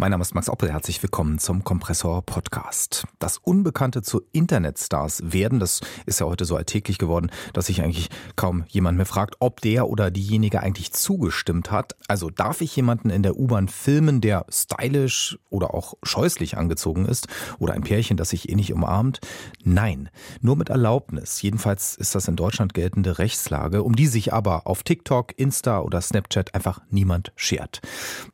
mein Name ist Max Oppel, herzlich willkommen zum Kompressor Podcast. Das Unbekannte zu Internetstars werden, das ist ja heute so alltäglich geworden, dass sich eigentlich kaum jemand mehr fragt, ob der oder diejenige eigentlich zugestimmt hat. Also darf ich jemanden in der U-Bahn filmen, der stylisch oder auch scheußlich angezogen ist oder ein Pärchen, das sich eh nicht umarmt? Nein, nur mit Erlaubnis. Jedenfalls ist das in Deutschland geltende Rechtslage, um die sich aber auf TikTok, Insta oder Snapchat einfach niemand schert.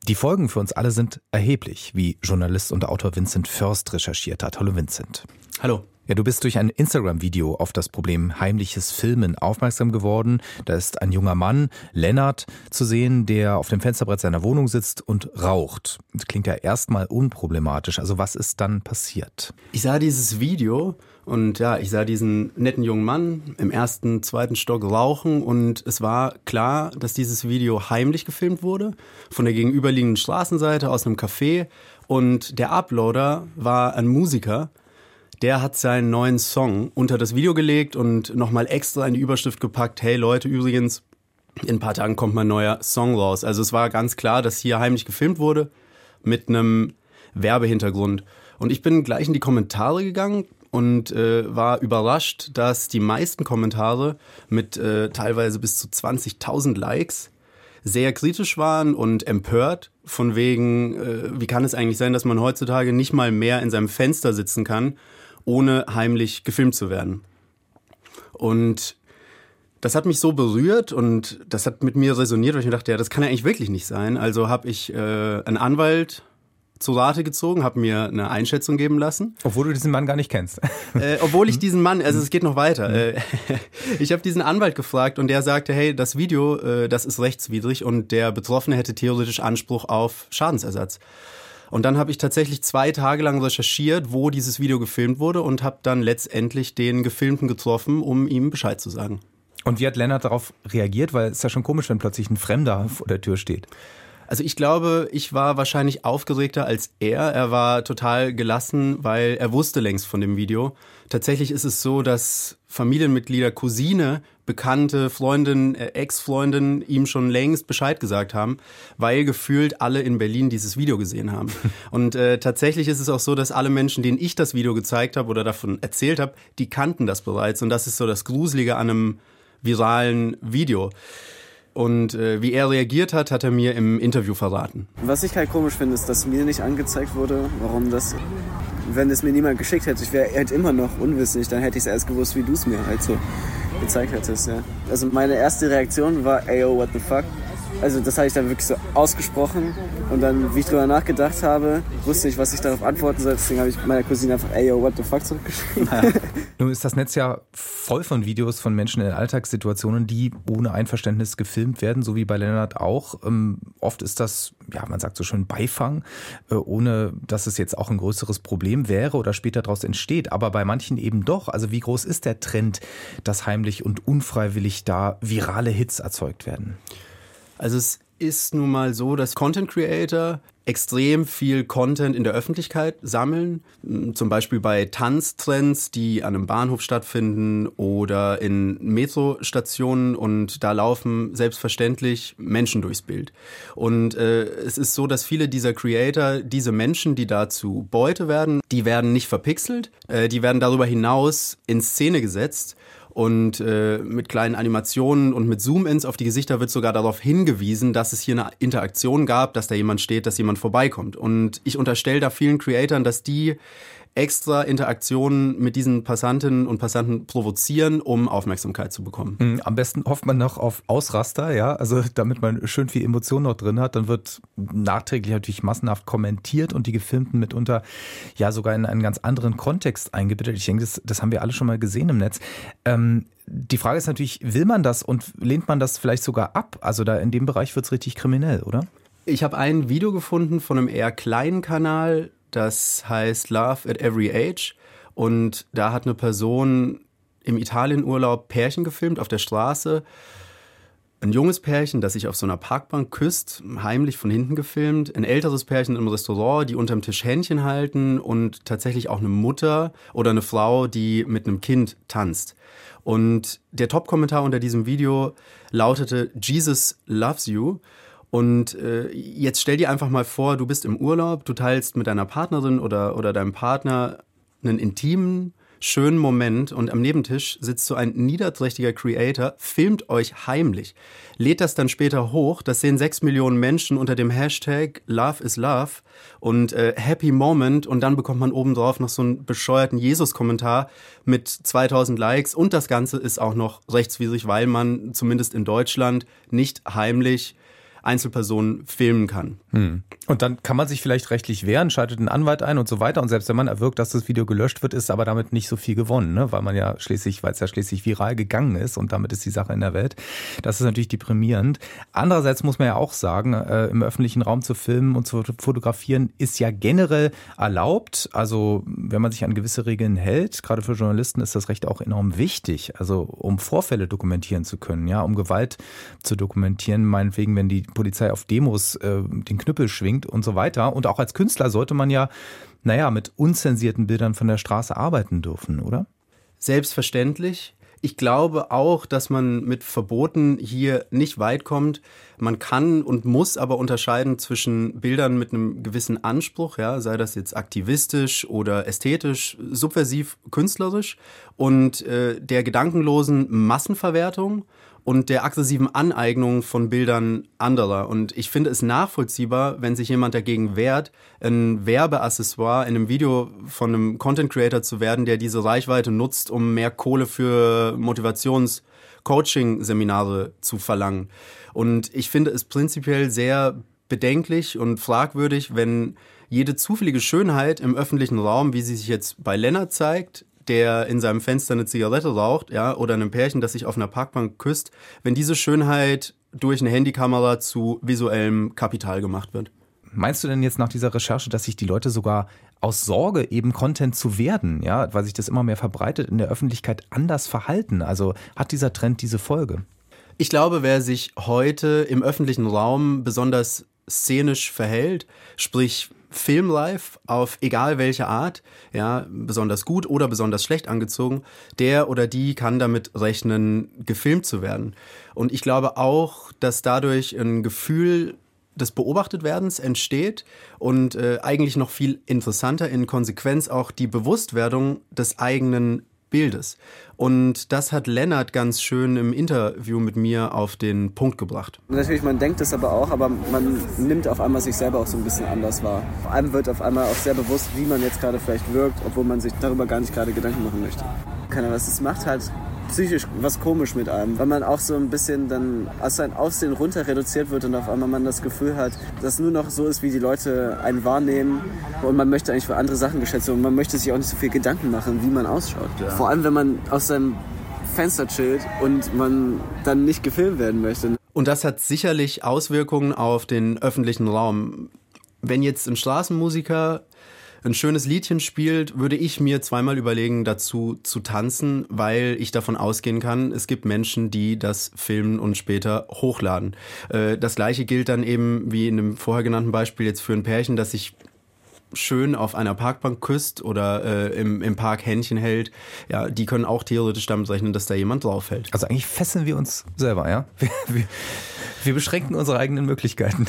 Die Folgen für uns alle sind erheblich erheblich, wie Journalist und Autor Vincent Först recherchiert hat. Hallo Vincent. Hallo. Ja, du bist durch ein Instagram-Video auf das Problem heimliches Filmen aufmerksam geworden. Da ist ein junger Mann, Lennart, zu sehen, der auf dem Fensterbrett seiner Wohnung sitzt und raucht. Das klingt ja erstmal unproblematisch. Also was ist dann passiert? Ich sah dieses Video und ja, ich sah diesen netten jungen Mann im ersten, zweiten Stock rauchen und es war klar, dass dieses Video heimlich gefilmt wurde von der gegenüberliegenden Straßenseite aus einem Café und der Uploader war ein Musiker, der hat seinen neuen Song unter das Video gelegt und nochmal extra in die Überschrift gepackt, hey Leute, übrigens, in ein paar Tagen kommt mein neuer Song raus. Also es war ganz klar, dass hier heimlich gefilmt wurde mit einem Werbehintergrund. Und ich bin gleich in die Kommentare gegangen, und äh, war überrascht, dass die meisten Kommentare mit äh, teilweise bis zu 20.000 Likes sehr kritisch waren und empört, von wegen, äh, wie kann es eigentlich sein, dass man heutzutage nicht mal mehr in seinem Fenster sitzen kann, ohne heimlich gefilmt zu werden. Und das hat mich so berührt und das hat mit mir resoniert, weil ich mir dachte, ja, das kann ja eigentlich wirklich nicht sein. Also habe ich äh, einen Anwalt zu Rate gezogen, habe mir eine Einschätzung geben lassen. Obwohl du diesen Mann gar nicht kennst. Äh, obwohl ich diesen Mann, also es geht noch weiter. Äh, ich habe diesen Anwalt gefragt und der sagte, hey, das Video, äh, das ist rechtswidrig und der Betroffene hätte theoretisch Anspruch auf Schadensersatz. Und dann habe ich tatsächlich zwei Tage lang recherchiert, wo dieses Video gefilmt wurde und habe dann letztendlich den Gefilmten getroffen, um ihm Bescheid zu sagen. Und wie hat Lennart darauf reagiert? Weil es ist ja schon komisch, wenn plötzlich ein Fremder vor der Tür steht. Also ich glaube, ich war wahrscheinlich aufgeregter als er. Er war total gelassen, weil er wusste längst von dem Video. Tatsächlich ist es so, dass Familienmitglieder, Cousine, Bekannte, Freundin, äh, Ex-Freundin ihm schon längst Bescheid gesagt haben, weil gefühlt alle in Berlin dieses Video gesehen haben. Und äh, tatsächlich ist es auch so, dass alle Menschen, denen ich das Video gezeigt habe oder davon erzählt habe, die kannten das bereits. Und das ist so das Gruselige an einem viralen Video. Und äh, wie er reagiert hat, hat er mir im Interview verraten. Was ich halt komisch finde, ist, dass mir nicht angezeigt wurde, warum das, wenn es mir niemand geschickt hätte, ich wäre halt immer noch unwissend, dann hätte ich es erst gewusst, wie du es mir halt so gezeigt hättest. Ja. Also meine erste Reaktion war, ey, oh, what the fuck. Also das habe ich dann wirklich so ausgesprochen und dann, wie ich drüber nachgedacht habe, wusste ich, was ich darauf antworten soll. Deswegen habe ich meiner Cousine einfach, ey, yo, what the fuck zurückgeschrieben. Naja. Nun ist das Netz ja voll von Videos von Menschen in Alltagssituationen, die ohne Einverständnis gefilmt werden, so wie bei Lennart auch. Ähm, oft ist das, ja, man sagt so schön Beifang, äh, ohne dass es jetzt auch ein größeres Problem wäre oder später daraus entsteht. Aber bei manchen eben doch. Also wie groß ist der Trend, dass heimlich und unfreiwillig da virale Hits erzeugt werden? Also es ist nun mal so, dass Content Creator extrem viel Content in der Öffentlichkeit sammeln, zum Beispiel bei Tanztrends, die an einem Bahnhof stattfinden oder in Metrostationen und da laufen selbstverständlich Menschen durchs Bild. Und äh, es ist so, dass viele dieser Creator, diese Menschen, die dazu Beute werden, die werden nicht verpixelt, äh, die werden darüber hinaus in Szene gesetzt und äh, mit kleinen Animationen und mit Zoom-ins auf die Gesichter wird sogar darauf hingewiesen, dass es hier eine Interaktion gab, dass da jemand steht, dass jemand vorbeikommt. Und ich unterstelle da vielen Creatoren, dass die extra Interaktionen mit diesen Passantinnen und Passanten provozieren, um Aufmerksamkeit zu bekommen. Mhm, am besten hofft man noch auf Ausraster, ja, also damit man schön viel Emotion noch drin hat, dann wird nachträglich natürlich massenhaft kommentiert und die Gefilmten mitunter ja sogar in einen ganz anderen Kontext eingebettet. Ich denke, das, das haben wir alle schon mal gesehen im Netz. Ähm, die Frage ist natürlich, will man das und lehnt man das vielleicht sogar ab? Also da in dem Bereich wird es richtig kriminell, oder? Ich habe ein Video gefunden von einem eher kleinen Kanal, das heißt Love at Every Age. Und da hat eine Person im Italienurlaub Pärchen gefilmt auf der Straße. ein junges Pärchen, das sich auf so einer Parkbank küsst, heimlich von hinten gefilmt, ein älteres Pärchen im Restaurant, die unterm Tisch Händchen halten und tatsächlich auch eine Mutter oder eine Frau, die mit einem Kind tanzt. Und der Top-Kommentar unter diesem Video lautete Jesus loves you. Und äh, jetzt stell dir einfach mal vor, du bist im Urlaub, du teilst mit deiner Partnerin oder, oder deinem Partner einen intimen, schönen Moment und am Nebentisch sitzt so ein niederträchtiger Creator, filmt euch heimlich, lädt das dann später hoch, das sehen sechs Millionen Menschen unter dem Hashtag Love is Love und äh, Happy Moment und dann bekommt man obendrauf noch so einen bescheuerten Jesus-Kommentar mit 2000 Likes und das Ganze ist auch noch rechtswidrig, weil man zumindest in Deutschland nicht heimlich Einzelpersonen filmen kann. Hm. Und dann kann man sich vielleicht rechtlich wehren, schaltet einen Anwalt ein und so weiter. Und selbst wenn man erwirkt, dass das Video gelöscht wird, ist aber damit nicht so viel gewonnen, ne? weil man ja schließlich, weil es ja schließlich viral gegangen ist und damit ist die Sache in der Welt. Das ist natürlich deprimierend. Andererseits muss man ja auch sagen, äh, im öffentlichen Raum zu filmen und zu fotografieren ist ja generell erlaubt. Also wenn man sich an gewisse Regeln hält, gerade für Journalisten ist das Recht auch enorm wichtig. Also um Vorfälle dokumentieren zu können, ja, um Gewalt zu dokumentieren, meinetwegen, wenn die Polizei auf Demos äh, den Knüppel schwingt und so weiter. Und auch als Künstler sollte man ja, naja, mit unzensierten Bildern von der Straße arbeiten dürfen, oder? Selbstverständlich. Ich glaube auch, dass man mit Verboten hier nicht weit kommt. Man kann und muss aber unterscheiden zwischen Bildern mit einem gewissen Anspruch, ja, sei das jetzt aktivistisch oder ästhetisch, subversiv, künstlerisch und äh, der gedankenlosen Massenverwertung und der aggressiven Aneignung von Bildern anderer. Und ich finde es nachvollziehbar, wenn sich jemand dagegen wehrt, ein Werbeaccessoire in einem Video von einem Content Creator zu werden, der diese Reichweite nutzt, um mehr Kohle für Motivations-Coaching-Seminare zu verlangen. Und ich finde es prinzipiell sehr bedenklich und fragwürdig, wenn jede zufällige Schönheit im öffentlichen Raum, wie sie sich jetzt bei Lennart zeigt, der in seinem Fenster eine Zigarette raucht, ja, oder einem Pärchen, das sich auf einer Parkbank küsst, wenn diese Schönheit durch eine Handykamera zu visuellem Kapital gemacht wird. Meinst du denn jetzt nach dieser Recherche, dass sich die Leute sogar aus Sorge, eben Content zu werden, ja, weil sich das immer mehr verbreitet, in der Öffentlichkeit anders verhalten? Also hat dieser Trend diese Folge? Ich glaube, wer sich heute im öffentlichen Raum besonders szenisch verhält, sprich Filmlife auf egal welche Art, ja, besonders gut oder besonders schlecht angezogen, der oder die kann damit rechnen, gefilmt zu werden. Und ich glaube auch, dass dadurch ein Gefühl des Beobachtetwerdens entsteht und äh, eigentlich noch viel interessanter in Konsequenz auch die Bewusstwerdung des eigenen Bildes. Und das hat Lennart ganz schön im Interview mit mir auf den Punkt gebracht. Natürlich, man denkt es aber auch, aber man nimmt auf einmal sich selber auch so ein bisschen anders wahr. Vor allem wird auf einmal auch sehr bewusst, wie man jetzt gerade vielleicht wirkt, obwohl man sich darüber gar nicht gerade Gedanken machen möchte. Keine was, es macht halt psychisch was komisch mit einem, weil man auch so ein bisschen dann aus sein Aussehen runter reduziert wird und auf einmal man das Gefühl hat, dass nur noch so ist, wie die Leute einen wahrnehmen und man möchte eigentlich für andere Sachen geschätzt werden und man möchte sich auch nicht so viel Gedanken machen, wie man ausschaut. Ja. Vor allem, wenn man aus seinem Fenster chillt und man dann nicht gefilmt werden möchte. Und das hat sicherlich Auswirkungen auf den öffentlichen Raum. Wenn jetzt ein Straßenmusiker ein schönes Liedchen spielt, würde ich mir zweimal überlegen, dazu zu tanzen, weil ich davon ausgehen kann, es gibt Menschen, die das filmen und später hochladen. Äh, das gleiche gilt dann eben wie in dem vorher genannten Beispiel jetzt für ein Pärchen, das sich schön auf einer Parkbank küsst oder äh, im, im Park Händchen hält, ja, die können auch theoretisch damit rechnen, dass da jemand draufhält. Also eigentlich fesseln wir uns selber, ja? Wir, wir, wir beschränken unsere eigenen Möglichkeiten.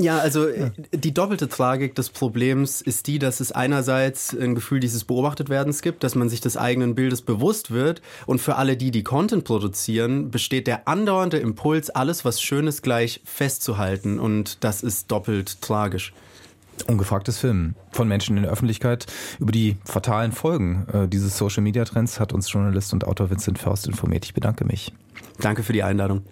Ja, also ja. die doppelte Tragik des Problems ist die, dass es einerseits ein Gefühl dieses Beobachtetwerdens gibt, dass man sich des eigenen Bildes bewusst wird und für alle die, die Content produzieren, besteht der andauernde Impuls, alles was Schönes gleich festzuhalten und das ist doppelt tragisch. Ungefragtes Filmen von Menschen in der Öffentlichkeit über die fatalen Folgen äh, dieses Social Media Trends hat uns Journalist und Autor Vincent Faust informiert. Ich bedanke mich. Danke für die Einladung.